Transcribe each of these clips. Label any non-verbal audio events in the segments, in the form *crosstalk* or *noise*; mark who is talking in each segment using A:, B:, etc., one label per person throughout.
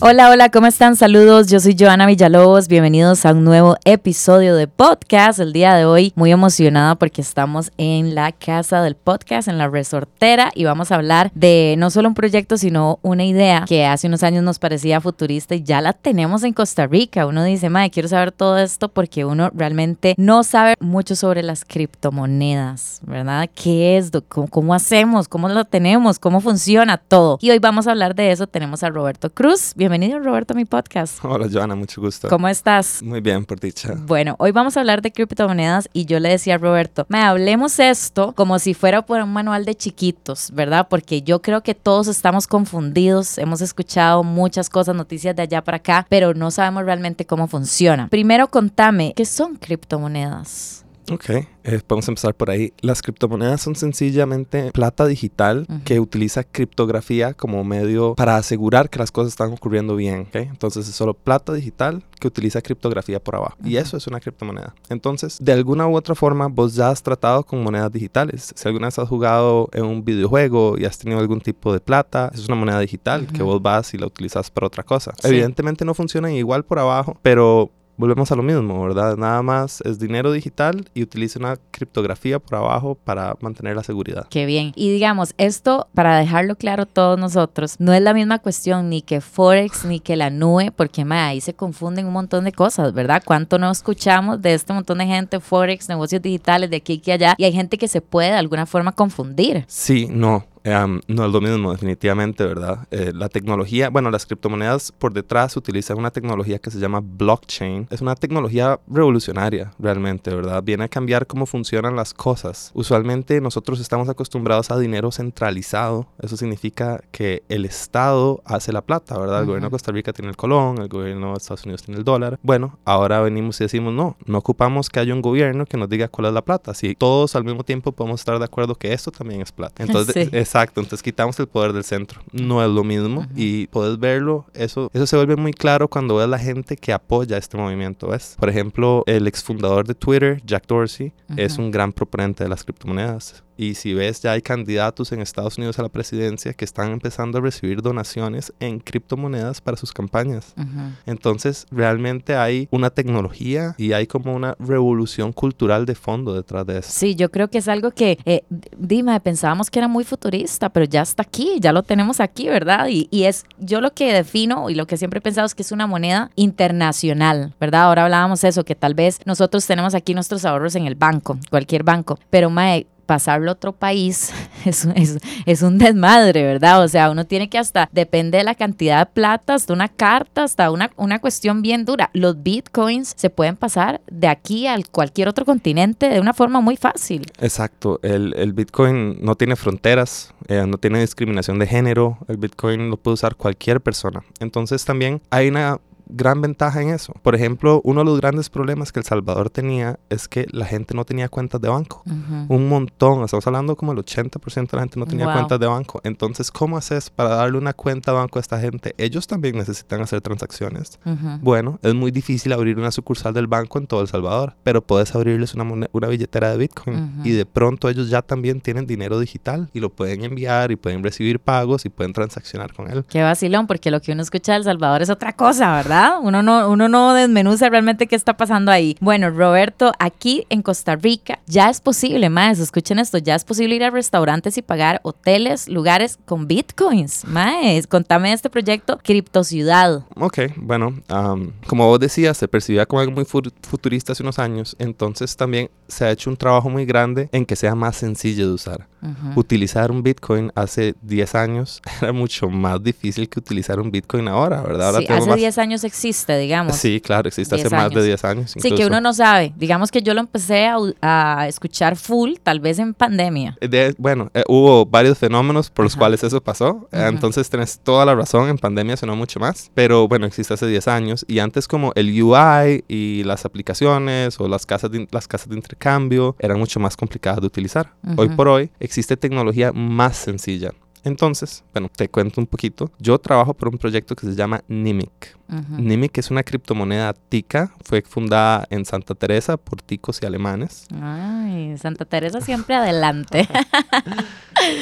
A: Hola, hola, ¿cómo están? Saludos, yo soy Joana Villalobos, bienvenidos a un nuevo episodio de podcast. El día de hoy muy emocionada porque estamos en la casa del podcast, en la resortera, y vamos a hablar de no solo un proyecto, sino una idea que hace unos años nos parecía futurista y ya la tenemos en Costa Rica. Uno dice, madre, quiero saber todo esto porque uno realmente no sabe mucho sobre las criptomonedas, ¿verdad? ¿Qué es? ¿Cómo, cómo hacemos? ¿Cómo lo tenemos? ¿Cómo funciona todo? Y hoy vamos a hablar de eso. Tenemos a Roberto Cruz. Roberto, a mi podcast.
B: Hola, Joana, mucho gusto.
A: ¿Cómo estás?
B: Muy bien, por dicha.
A: Bueno, hoy vamos a hablar de criptomonedas y yo le decía a Roberto, me hablemos esto como si fuera por un manual de chiquitos, ¿verdad? Porque yo creo que todos estamos confundidos, hemos escuchado muchas cosas, noticias de allá para acá, pero no sabemos realmente cómo funciona. Primero, contame, ¿qué son criptomonedas?
B: Ok, eh, podemos empezar por ahí. Las criptomonedas son sencillamente plata digital que utiliza criptografía como medio para asegurar que las cosas están ocurriendo bien. ¿okay? Entonces es solo plata digital que utiliza criptografía por abajo. Y eso es una criptomoneda. Entonces, de alguna u otra forma, vos ya has tratado con monedas digitales. Si alguna vez has jugado en un videojuego y has tenido algún tipo de plata, es una moneda digital que vos vas y la utilizas para otra cosa. Sí. Evidentemente no funcionan igual por abajo, pero volvemos a lo mismo, ¿verdad? Nada más es dinero digital y utiliza una criptografía por abajo para mantener la seguridad.
A: Qué bien. Y digamos, esto, para dejarlo claro todos nosotros, no es la misma cuestión ni que Forex ni que la nube, porque ma, ahí se confunden un montón de cosas, ¿verdad? ¿Cuánto no escuchamos de este montón de gente, Forex, negocios digitales, de aquí y allá? Y hay gente que se puede de alguna forma confundir.
B: Sí, no. Um, no es lo mismo, definitivamente, ¿verdad? Eh, la tecnología, bueno, las criptomonedas por detrás utilizan una tecnología que se llama blockchain. Es una tecnología revolucionaria, realmente, ¿verdad? Viene a cambiar cómo funcionan las cosas. Usualmente nosotros estamos acostumbrados a dinero centralizado. Eso significa que el Estado hace la plata, ¿verdad? El uh -huh. gobierno de Costa Rica tiene el colón, el gobierno de Estados Unidos tiene el dólar. Bueno, ahora venimos y decimos, no, no ocupamos que haya un gobierno que nos diga cuál es la plata. Si todos al mismo tiempo podemos estar de acuerdo que esto también es plata. *laughs* Entonces, sí. es Exacto, entonces quitamos el poder del centro. No es lo mismo -huh. y puedes verlo, eso, eso se vuelve muy claro cuando ves la gente que apoya este movimiento, ¿ves? Por ejemplo, el exfundador de Twitter, Jack Dorsey, -huh. es un gran proponente de las criptomonedas. Y si ves, ya hay candidatos en Estados Unidos a la presidencia que están empezando a recibir donaciones en criptomonedas para sus campañas. Uh -huh. Entonces, realmente hay una tecnología y hay como una revolución cultural de fondo detrás de eso.
A: Sí, yo creo que es algo que, eh, dime, pensábamos que era muy futurista, pero ya está aquí, ya lo tenemos aquí, ¿verdad? Y, y es, yo lo que defino y lo que siempre he pensado es que es una moneda internacional, ¿verdad? Ahora hablábamos eso, que tal vez nosotros tenemos aquí nuestros ahorros en el banco, cualquier banco, pero, mae, pasarlo a otro país *laughs* es, es, es, un desmadre, ¿verdad? O sea, uno tiene que hasta, depende de la cantidad de plata, hasta una carta, hasta una, una cuestión bien dura. Los bitcoins se pueden pasar de aquí a cualquier otro continente de una forma muy fácil.
B: Exacto, el, el bitcoin no tiene fronteras, eh, no tiene discriminación de género, el bitcoin lo puede usar cualquier persona. Entonces también hay una gran ventaja en eso. Por ejemplo, uno de los grandes problemas que El Salvador tenía es que la gente no tenía cuentas de banco. Uh -huh. Un montón, estamos hablando como el 80% de la gente no tenía wow. cuentas de banco. Entonces, ¿cómo haces para darle una cuenta de banco a esta gente? Ellos también necesitan hacer transacciones. Uh -huh. Bueno, es muy difícil abrir una sucursal del banco en todo El Salvador, pero puedes abrirles una, una billetera de Bitcoin uh -huh. y de pronto ellos ya también tienen dinero digital y lo pueden enviar y pueden recibir pagos y pueden transaccionar con él.
A: Qué vacilón, porque lo que uno escucha de El Salvador es otra cosa, ¿verdad? Uno no, uno no desmenuza realmente qué está pasando ahí. Bueno, Roberto, aquí en Costa Rica ya es posible, más escuchen esto, ya es posible ir a restaurantes y pagar hoteles, lugares con bitcoins. Más, contame este proyecto Criptociudad.
B: Ok, bueno, um, como vos decías, se percibía como algo muy futurista hace unos años, entonces también se ha hecho un trabajo muy grande en que sea más sencillo de usar. Uh -huh. Utilizar un Bitcoin hace 10 años *laughs* era mucho más difícil que utilizar un Bitcoin ahora, ¿verdad? Ahora
A: sí, hace 10 más... años existe, digamos.
B: Sí, claro, existe hace años. más de 10 años.
A: Incluso. Sí, que uno no sabe. Digamos que yo lo empecé a, a escuchar full, tal vez en pandemia.
B: De, bueno, eh, hubo varios fenómenos por los -huh. cuales eso pasó, entonces tenés toda la razón, en pandemia sonó mucho más, pero bueno, existe hace 10 años y antes como el UI y las aplicaciones o las casas de, las casas de intercambio eran mucho más complicadas de utilizar. Hoy por hoy existe tecnología más sencilla. Entonces, bueno, te cuento un poquito. Yo trabajo por un proyecto que se llama Nimic.
A: Ujú.
B: Nimic es una criptomoneda tica, fue fundada en Santa Teresa por ticos y alemanes.
A: Ay, Santa Teresa siempre adelante. *laughs*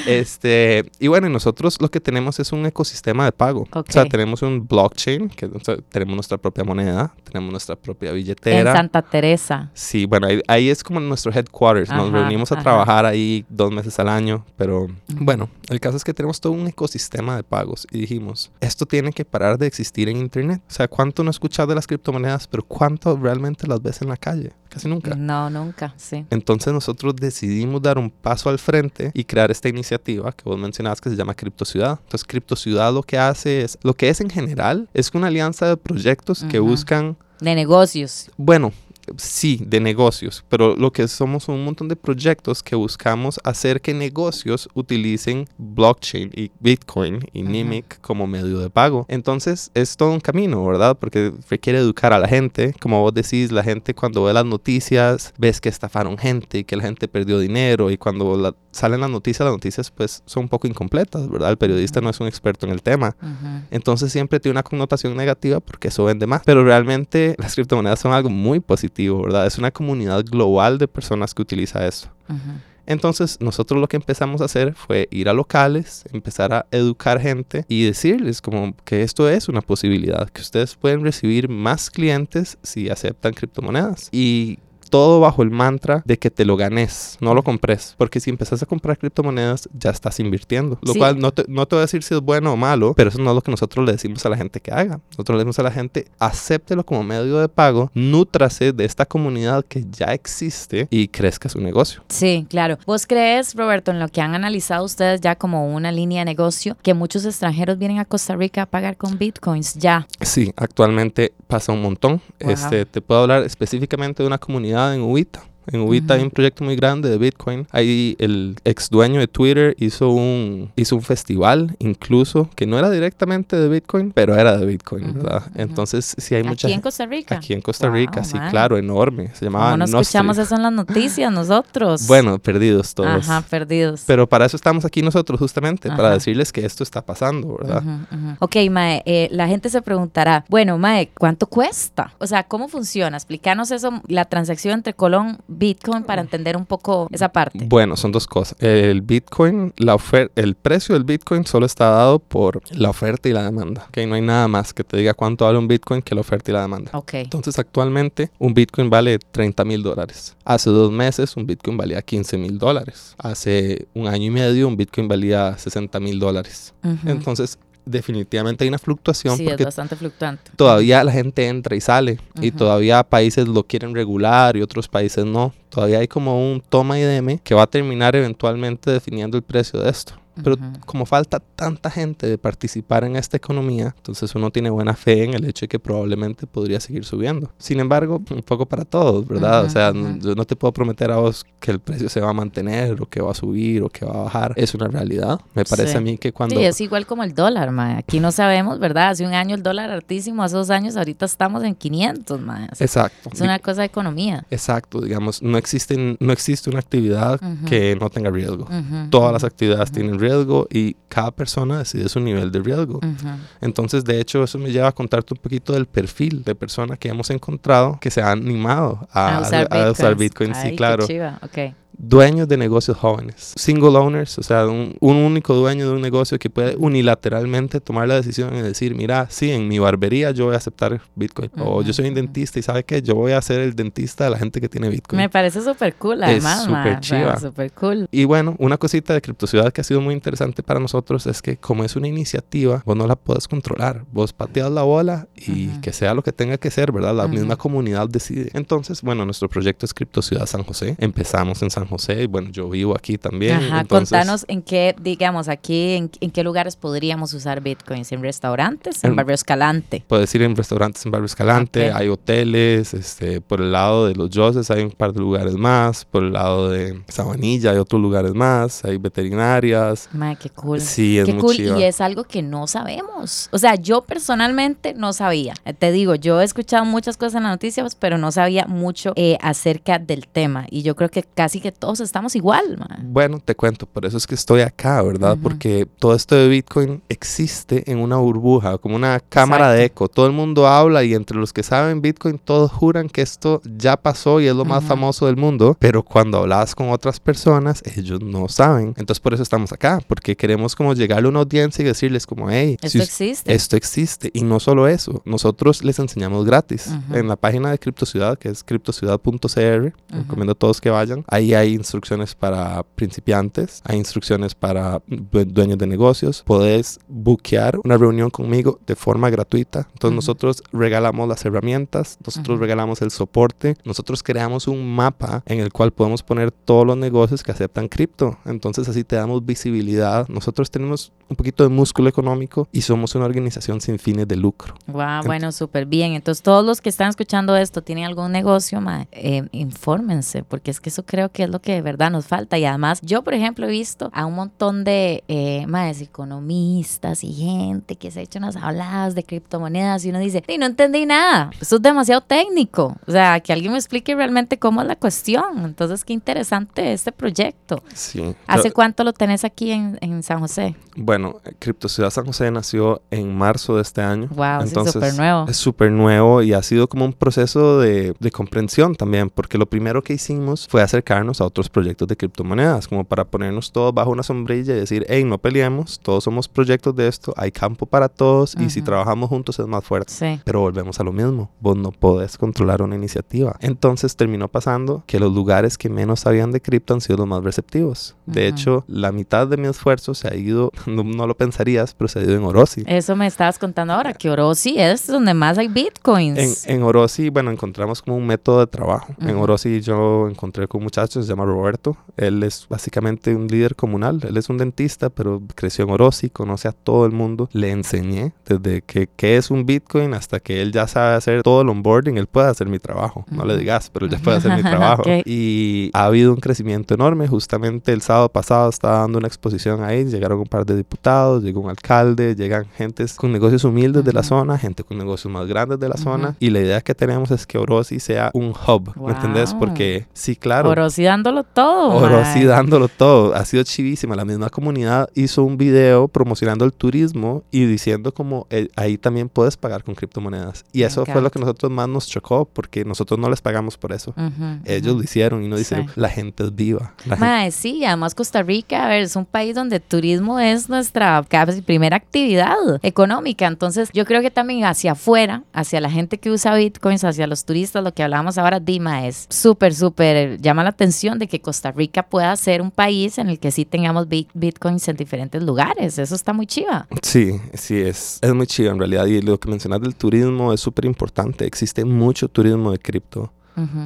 B: Este, y bueno, nosotros lo que tenemos es un ecosistema de pago. O sea, tenemos un blockchain, que o sea, tenemos nuestra propia moneda, tenemos nuestra propia
A: en
B: billetera.
A: Santa Teresa.
B: Sí, bueno, ahí, ahí es como nuestro headquarters. Nos reunimos a
A: ajá.
B: trabajar ahí dos meses al año, pero bueno, el caso es que tenemos todo un ecosistema de pagos y dijimos, esto tiene que parar de existir en Internet. O sea, ¿cuánto no escuchas de las criptomonedas, pero cuánto realmente las ves en la calle? Casi nunca.
A: No, nunca, sí.
B: Entonces nosotros decidimos dar un paso al frente y crear esta iniciativa que vos mencionabas que se llama Cripto Ciudad. Entonces Cripto Ciudad lo que hace es, lo que es en general, es una alianza de proyectos que
A: Ujú.
B: buscan
A: De negocios.
B: bueno, sí, de negocios, pero lo que somos son un montón de proyectos que buscamos hacer que negocios utilicen blockchain y Bitcoin y. Nimic como medio de pago. Entonces es todo un camino, ¿verdad? Porque requiere educar a la gente. Como vos decís, la gente cuando ve las noticias, ves que estafaron gente y que la gente perdió dinero y cuando la- salen las noticias, las noticias pues son un poco incompletas, ¿verdad? El periodista no es un experto en el tema.
A: Ujú.
B: Entonces siempre tiene una connotación negativa porque eso vende más. Pero realmente las criptomonedas son algo muy positivo, ¿verdad? Es una comunidad global de personas que utiliza eso.
A: Ujú.
B: Entonces nosotros lo que empezamos a hacer fue ir a locales, empezar a educar gente y decirles como que esto es una posibilidad, que ustedes pueden recibir más clientes si aceptan criptomonedas. Y todo bajo el mantra de que te lo ganes, no lo compres. Porque si empezás a comprar criptomonedas, ya estás invirtiendo. Lo
A: Sí.
B: cual no te, no te voy a decir si es bueno o malo, pero eso no es lo que nosotros le decimos a la gente que haga. Nosotros le decimos a la gente, acéptelo como medio de pago, nútrase de esta comunidad que ya existe y crezca su negocio.
A: Sí, claro. ¿Vos crees, Roberto, en lo que han analizado ustedes ya como una línea de negocio, que muchos extranjeros vienen a Costa Rica a pagar con bitcoins ya?
B: Sí, actualmente pasa un montón.
A: Wow.
B: Este, te puedo hablar específicamente de una comunidad en Ubita. En Ubita hay un proyecto muy grande de Bitcoin. Ahí el ex dueño de Twitter hizo un, hizo un festival, incluso, que no era directamente de Bitcoin, pero era de Bitcoin, ¿verdad? Entonces, sí hay mucha
A: Aquí en Costa Rica.
B: Aquí en Costa
A: Wow,
B: Rica, sí, claro, enorme. Se llamaba
A: ¿Cómo no
B: Nostri.
A: escuchamos eso en las noticias nosotros? *laughs*
B: Bueno, perdidos todos.
A: Ajá, perdidos.
B: Pero para eso estamos aquí nosotros, justamente, para decirles que esto está pasando, ¿verdad?
A: Ujú, ujú. Ok, Mae, eh, la gente se preguntará, bueno, Mae, ¿cuánto cuesta? O sea, ¿cómo funciona? Explícanos eso, la transacción entre Colón, Bitcoin, para entender un poco esa parte.
B: Bueno, son dos cosas. El Bitcoin, la ofer- el precio del Bitcoin solo está dado por la oferta y la demanda. Ok, no hay nada más que te diga cuánto vale un Bitcoin que la oferta y la demanda.
A: Ok.
B: Entonces, actualmente un Bitcoin vale 30 mil dólares. Hace dos meses un Bitcoin valía 15 mil dólares. Hace un año y medio un Bitcoin valía 60 mil dólares.
A: Ujú.
B: Entonces, definitivamente hay una fluctuación
A: sí, es
B: porque
A: bastante fluctuante.
B: todavía la gente entra y sale y todavía países lo quieren regular y otros países no. Todavía hay como un toma y deme que va a terminar eventualmente definiendo el precio de esto. Pero
A: Ujú.
B: como falta tanta gente de participar en esta economía, entonces uno tiene buena fe en el hecho de que probablemente podría seguir subiendo. Sin embargo, un poco para todos, ¿verdad?
A: Ujú,
B: o sea, yo no te puedo prometer a vos que el precio se va a mantener o que va a subir o que va a bajar. Es una realidad. Me parece
A: Sí.
B: a mí que cuando...
A: Sí, es igual como el dólar, mae. Aquí no sabemos, ¿verdad? Hace un año el dólar altísimo, hace dos años ahorita estamos en 500, mae. Es,
B: Exacto.
A: es una cosa de economía.
B: Exacto, digamos, no, existen, no existe una actividad que no tenga riesgo. Todas las actividades tienen riesgo y cada persona decide su nivel de riesgo. Entonces, de hecho, eso me lleva a contarte un poquito del perfil de persona que hemos encontrado que se ha animado a,
A: A usar
B: a usar
A: bitcoins.
B: Bitcoin.
A: Ay,
B: Sí, claro. Dueños de negocios jóvenes, single owners, o sea, un, un único dueño de un negocio que puede unilateralmente tomar la decisión y decir, mira, sí, en mi barbería yo voy a aceptar Bitcoin. O yo soy un dentista y ¿sabe qué? Yo voy a ser el dentista de la gente que tiene Bitcoin.
A: Me parece súper cool, además,
B: súper chiva.
A: Súper cool.
B: Y bueno, una cosita de criptociudad que ha sido muy interesante para nosotros es que como es una iniciativa, vos no la puedes controlar. Vos pateas la bola y
A: Ujú.
B: que sea lo que tenga que ser, ¿verdad? La
A: Ujú.
B: misma comunidad decide. Entonces, bueno, nuestro proyecto es Criptociudad San José. Empezamos en San José y bueno, yo vivo aquí también.
A: Ajá,
B: entonces,
A: contanos en qué, digamos, aquí, en, en qué lugares podríamos usar bitcoins, en restaurantes, en
B: En-
A: Barrio Escalante.
B: Puedes ir en restaurantes en Barrio Escalante, hay hoteles, este, por el lado de los Yoses hay un par de lugares más, por el lado de Sabanilla hay otros lugares más, hay veterinarias.
A: Mae, qué cool.
B: Sí, es
A: Qué
B: muy
A: cool,
B: chiva.
A: y es algo que no sabemos. O sea, yo personalmente no sabía. Eh, Te digo, yo he escuchado muchas cosas en las noticias, pero no sabía mucho eh, acerca del tema. Y yo creo que casi que todos estamos igual.
B: Bueno, te cuento, por eso es que estoy acá, ¿verdad?
A: Ujú.
B: Porque todo esto de Bitcoin existe en una burbuja, como una cámara de
A: Exacto.
B: eco. Todo el mundo habla y entre los que saben Bitcoin todos juran que esto ya pasó y es lo más
A: Ujú.
B: famoso del mundo, pero cuando hablas con otras personas, ellos no saben. Entonces por eso estamos acá, porque queremos como llegarle a una audiencia y decirles como, hey,
A: Esto
B: si
A: existe.
B: esto existe. Y no solo eso, nosotros les enseñamos gratis.
A: Ujú.
B: En la página de CryptoCiudad, que es criptociudad.cr, recomiendo a todos que vayan. Ahí hay instrucciones para principiantes, hay instrucciones para due- dueños de negocios. Podés buquear una reunión conmigo de forma gratuita. Entonces
A: Ujú.
B: nosotros regalamos las herramientas, nosotros
A: Ujú.
B: regalamos el soporte, nosotros creamos un mapa en el cual podemos poner todos los negocios que aceptan cripto. Entonces así te damos visibilidad. Nosotros tenemos un poquito de músculo económico y somos una organización sin fines de lucro.
A: Wow, bueno, súper bien. Entonces, todos los que están escuchando esto tienen algún negocio, mae, eh, infórmense, porque es que eso creo que es lo que de verdad nos falta. Y además, yo, por ejemplo, he visto a un montón de eh, maes, economistas y gente que se ha hecho unas habladas de criptomonedas y uno dice, y no entendí nada, eso es demasiado técnico. O sea, que alguien me explique realmente cómo es la cuestión. Entonces, qué interesante este proyecto.
B: Sí.
A: ¿Hace cuánto lo tenés aquí en, en San José?
B: Bueno, Cripto Ciudad San José nació en marzo de este año.
A: Wow, sí,
B: Entonces,
A: súper nuevo.
B: Es súper nuevo y ha sido como un proceso de, de comprensión también, porque lo primero que hicimos fue acercarnos a otros proyectos de criptomonedas, como para ponernos todos bajo una sombrilla y decir, hey, no peleemos, todos somos proyectos de esto, hay campo para todos y si trabajamos juntos es más fuerte.
A: Sí.
B: Pero volvemos a lo mismo, vos no podés controlar una iniciativa. Entonces terminó pasando que los lugares que menos sabían de cripto han sido los más receptivos. De
A: Ujú.
B: hecho, la mitad de mi esfuerzo se ha ido, *laughs* no, no lo pensarías, pero se ha ido en Orosi.
A: Eso me estabas contando ahora, que Orosi es donde más hay bitcoins.
B: En, en Orosi, bueno, encontramos como un método de trabajo. En
A: Ujú.
B: Orosi yo encontré con un muchacho, se llama Roberto. Él es básicamente un líder comunal. Él es un dentista, pero creció en Orosi, conoce a todo el mundo. Le enseñé desde que qué es un Bitcoin hasta que él ya sabe hacer todo el onboarding. Él puede hacer mi trabajo. No le digas, pero él ya puede hacer mi *laughs* trabajo.
A: Ok.
B: Y ha habido un crecimiento enorme. Justamente el sábado pasado estaba dando una exposición ahí. Llegaron un par de diputados, llegó un alcalde, llegan gentes con negocios humildes de la zona, gente con negocios más grandes de la
A: Ujú.
B: zona. Y la idea que tenemos es que Orosi sea un hub. ¿Me entendés?
A: Wow.
B: Porque sí, claro.
A: Orosi dándolo todo.
B: Orosi
A: mae.
B: dándolo todo. Ha sido chivísima. La misma comunidad hizo un video promocionando el turismo y diciendo como eh, ahí también puedes pagar con criptomonedas. Y eso fue lo que nosotros más nos chocó porque nosotros no les pagamos por eso.
A: Ujú,
B: Ellos
A: ujú.
B: lo hicieron y uno dice,
A: Sí.
B: la gente es viva. La gente-
A: Mae, sí, además Costa Rica, a ver, es un país donde el turismo es nuestra primera actividad económica. Entonces, yo creo que también hacia afuera, hacia la gente que usa bitcoins, hacia los turistas, lo que hablábamos ahora, Dima, es súper, súper, llama la atención de que Costa Rica pueda ser un país en el que sí tengamos bit- bitcoins en diferentes lugares. Eso está muy chiva.
B: Sí, sí, es, es muy chido en realidad. Y lo que mencionas del turismo es súper importante. Existe mucho turismo de cripto.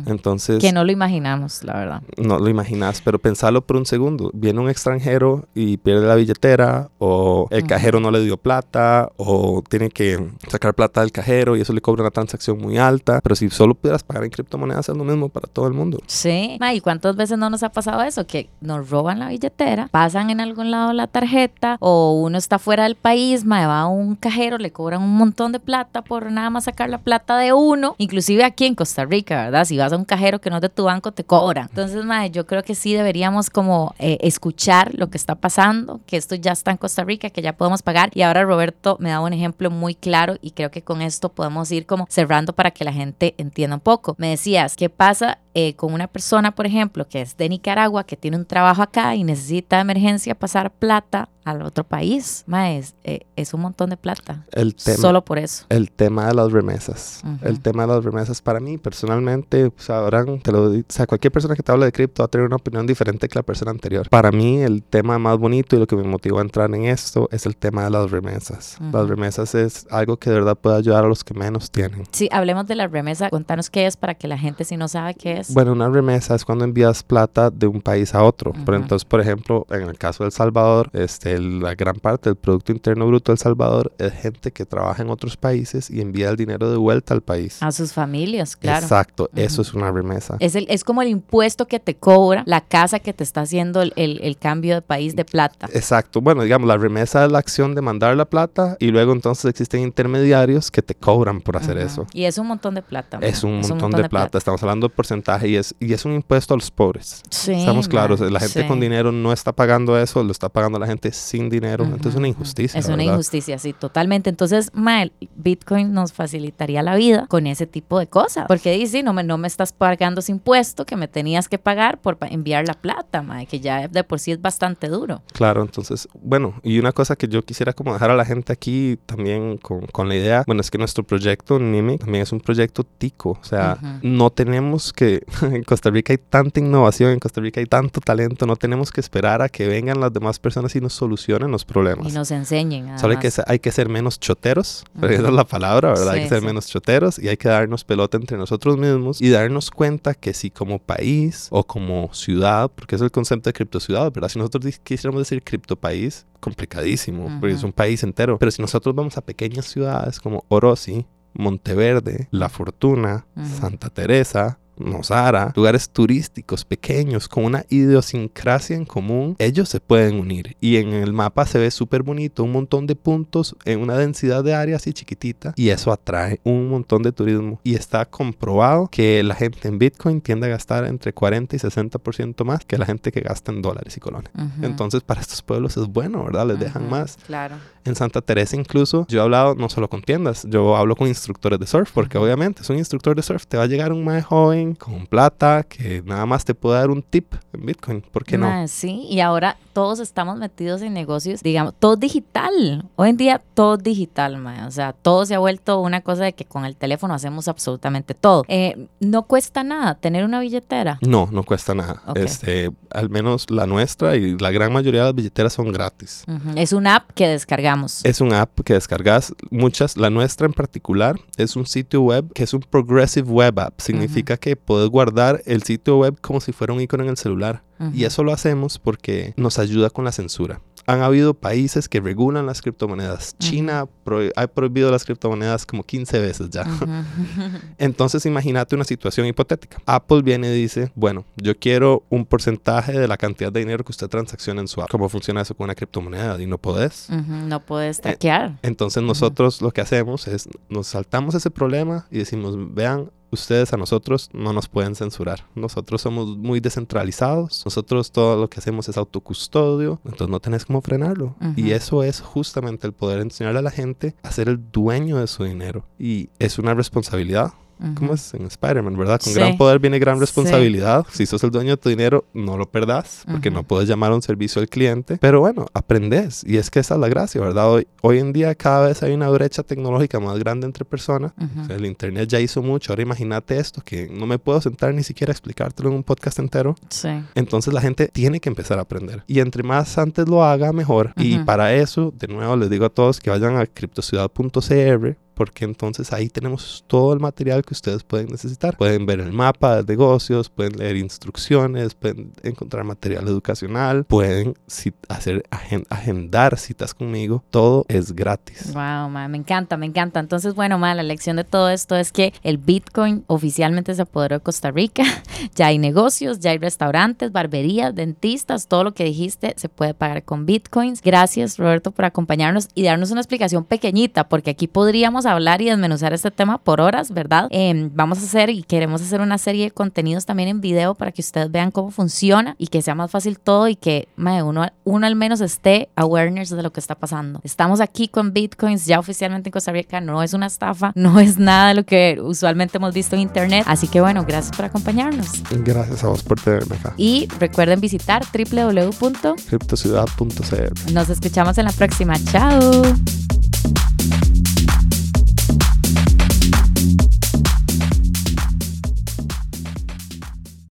B: Entonces,
A: Que no lo imaginamos, la verdad.
B: no lo imaginas, pero pensalo por un segundo. Viene un extranjero y pierde la billetera, o el cajero no le dio plata, o tiene que sacar plata del cajero y eso le cobra una transacción muy alta. Pero si solo pudieras pagar en criptomonedas, es lo mismo para todo el mundo.
A: Sí. Ma, ¿Y cuántas veces no nos ha pasado eso? Que nos roban la billetera, pasan en algún lado la tarjeta o uno está fuera del país, ma, va a un cajero, le cobran un montón de plata por nada más sacar la plata de uno. Inclusive aquí en Costa Rica, ¿verdad? Si vas a un cajero que no es de tu banco, te cobran. Entonces, ma, yo creo que sí deberíamos como eh, escuchar lo que está pasando, que esto ya está en Costa Rica, que ya podemos pagar. Y ahora Roberto me da un ejemplo muy claro y creo que con esto podemos ir como cerrando para que la gente entienda un poco. Me decías, ¿qué pasa eh, con una persona, por ejemplo, que es de Nicaragua, que tiene un trabajo acá y necesita de emergencia pasar plata al otro país? Ma, es, eh, es un montón de plata.
B: El tema,
A: Solo por eso.
B: el tema de las remesas.
A: Ujú.
B: El tema de las remesas para mí, personalmente, sabrán, te lo o sea, cualquier persona que te hable de cripto va a tener una opinión diferente que la persona anterior. Para mí, el tema más bonito y lo que me motivó a entrar en esto es el tema de las remesas.
A: Ujú.
B: Las remesas es algo que de verdad puede ayudar a los que menos tienen.
A: Sí, hablemos de la remesa. Contanos qué es para que la gente, si no sabe qué es.
B: Bueno, una remesa es cuando envías plata de un país a otro. Por
A: Ujú.
B: entonces, por ejemplo, en el caso de El Salvador, este, la gran parte del Producto Interno Bruto de El Salvador es gente que trabaja en otros países y envía el dinero de vuelta al país.
A: a sus familias, claro.
B: Exacto,
A: Ujú.
B: eso es una remesa.
A: Es, el, es como el impuesto que te cobra la casa que te está haciendo el, el- el cambio de país de plata.
B: Exacto. Bueno, digamos, la remesa es la acción de mandar la plata y luego entonces existen intermediarios que te cobran por hacer
A: Ujú.
B: eso.
A: Y es un montón de plata.
B: Es
A: ma.
B: un montón, de, plata. Estamos hablando de porcentaje y es, y es un impuesto a los pobres.
A: Sí,
B: Estamos claros, la gente
A: sí.
B: con dinero no está pagando eso, lo está pagando la gente sin dinero. Entonces es una injusticia.
A: Es una
B: ¿verdad?
A: injusticia, sí, totalmente. Entonces, ma, el Bitcoin nos facilitaría la vida con ese tipo de cosas. Porque dice, no me, no me estás pagando ese impuesto que me tenías que pagar por enviar la plata, ma, que ya de por sí es bastante duro.
B: Claro, entonces, bueno, y una cosa que yo quisiera como dejar a la gente aquí también con, con la idea, bueno, es que nuestro proyecto NIMI también es un proyecto tico, o sea, no tenemos que, *laughs* en Costa Rica hay tanta innovación, en Costa Rica hay tanto talento, no tenemos que esperar a que vengan las demás personas y nos solucionen los problemas.
A: Y nos enseñen.
B: Solo hay que,
A: además.
B: ser, hay que ser menos choteros, *laughs* porque
A: Ujú.
B: esa es la palabra, ¿verdad? hay
A: Sí,
B: que ser
A: sí.
B: menos choteros y hay que darnos pelota entre nosotros mismos y darnos cuenta que si como país o como ciudad, porque es el concepto de criptociudad, ¿verdad? Si nosotros quisiéramos decir criptopaís, complicadísimo, porque es un país entero. Pero si nosotros vamos a pequeñas ciudades como Orosi, Monteverde, La Fortuna,
A: Ujú.
B: Santa Teresa, Nosara, lugares turísticos pequeños con una idiosincrasia en común, ellos se pueden unir. Y en el mapa se ve súper bonito, un montón de puntos en una densidad de área así chiquitita. Y eso atrae un montón de turismo. Y está comprobado que la gente en Bitcoin tiende a gastar entre 40 y 60% más que la gente que gasta en dólares y colones. Entonces para estos pueblos es bueno, ¿verdad? Les dejan
A: Ujú,
B: más.
A: Claro.
B: En Santa Teresa incluso yo he hablado no solo con tiendas, yo hablo con instructores de surf, porque obviamente es un instructor de surf, te va a llegar un mae joven con plata que nada más te puede dar un tip en Bitcoin, ¿por qué no?
A: Sí, y ahora todos estamos metidos en negocios, digamos, todo digital. Hoy en día todo digital, mae. o sea, todo se ha vuelto una cosa de que con el teléfono hacemos absolutamente todo. Eh, no cuesta nada tener una billetera.
B: No, no cuesta nada. Este, al menos la nuestra y la gran mayoría de las billeteras son gratis.
A: Es una app que descargamos.
B: Es una app que descargas, muchas, la nuestra en particular, es un sitio web que es un Progressive Web App. Significa que puedes guardar el sitio web como si fuera un icono en el celular. Y eso lo hacemos porque nos ayuda con la censura. Han habido países que regulan las criptomonedas. China pro- ha prohibido las criptomonedas como 15 veces ya. *laughs* Entonces imagínate una situación hipotética. Apple viene y dice, bueno, yo quiero un porcentaje de la cantidad de dinero que usted transacciona en su app. ¿Cómo funciona eso con una criptomoneda? Y no podés.
A: No puedes traquear.
B: Entonces nosotros lo que hacemos es nos saltamos ese problema y decimos, vean, ustedes a nosotros no nos pueden censurar. Nosotros somos muy descentralizados. Nosotros todo lo que hacemos es autocustodio. Entonces no tenés cómo frenarlo. Y eso es justamente el poder enseñarle a la gente a ser el dueño de su dinero. Y es una responsabilidad. ¿Cómo es en Spider-Man, verdad? Con
A: Sí.
B: gran poder viene gran
A: Sí.
B: responsabilidad. Si sos el dueño de tu dinero, no lo perdás, porque
A: Ujú.
B: no puedes llamar a un servicio al cliente. Pero bueno, aprendes. Y es que esa es la gracia, ¿verdad? Hoy, hoy en día cada vez hay una brecha tecnológica más grande entre personas.
A: Ujú.
B: O sea, el internet ya hizo mucho. Ahora imagínate esto, que no me puedo sentar ni siquiera a explicártelo en un podcast entero.
A: Sí.
B: Entonces la gente tiene que empezar a aprender. Y entre más antes lo haga, mejor. Y para eso, de nuevo, les digo a todos que vayan a criptociudad.cr porque entonces ahí tenemos todo el material que ustedes pueden necesitar. Pueden ver el mapa de negocios, pueden leer instrucciones, pueden encontrar material educacional, pueden hacer agen- agendar citas conmigo. Todo es gratis.
A: Wow, ma, me encanta, me encanta. Entonces, bueno, ma, la lección de todo esto es que el Bitcoin oficialmente se apoderó de Costa Rica. *laughs* ya hay negocios, ya hay restaurantes, barberías, dentistas, todo lo que dijiste se puede pagar con Bitcoins. Gracias, Roberto, por acompañarnos y darnos una explicación pequeñita, porque aquí podríamos hablar y desmenuzar este tema por horas, ¿verdad? Eh, vamos a hacer y queremos hacer una serie de contenidos también en video para que ustedes vean cómo funciona y que sea más fácil todo y que uno, uno al menos esté awareness de lo que está pasando. Estamos aquí con Bitcoins ya oficialmente en Costa Rica, no es una estafa, *laughs* no es nada de lo que usualmente hemos visto en internet. Así que bueno, gracias por acompañarnos.
B: Gracias a vos por tenerme acá.
A: Y recuerden visitar www.
B: Criptociudad.cr
A: Nos escuchamos en la próxima. Chao.